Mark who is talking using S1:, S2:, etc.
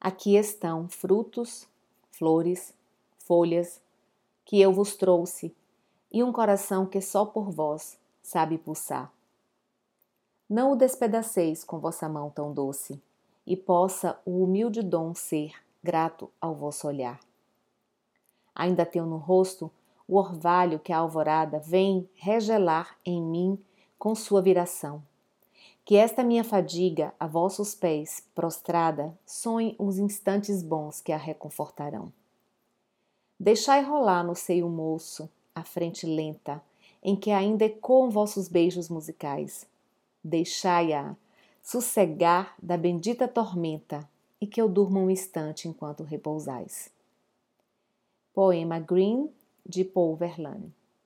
S1: Aqui estão frutos, flores, folhas que eu vos trouxe e um coração que só por vós sabe pulsar. Não o despedaceis com vossa mão tão doce, e possa o humilde dom ser grato ao vosso olhar. Ainda tenho no rosto o orvalho que a alvorada vem regelar em mim com sua viração. Que esta minha fadiga a vossos pés prostrada sonhe uns instantes bons que a reconfortarão. Deixai rolar no seio moço a frente lenta, em que ainda ecoam vossos beijos musicais. Deixai-a sossegar da bendita tormenta e que eu durma um instante enquanto repousais. Poema Green de Paul Verlaine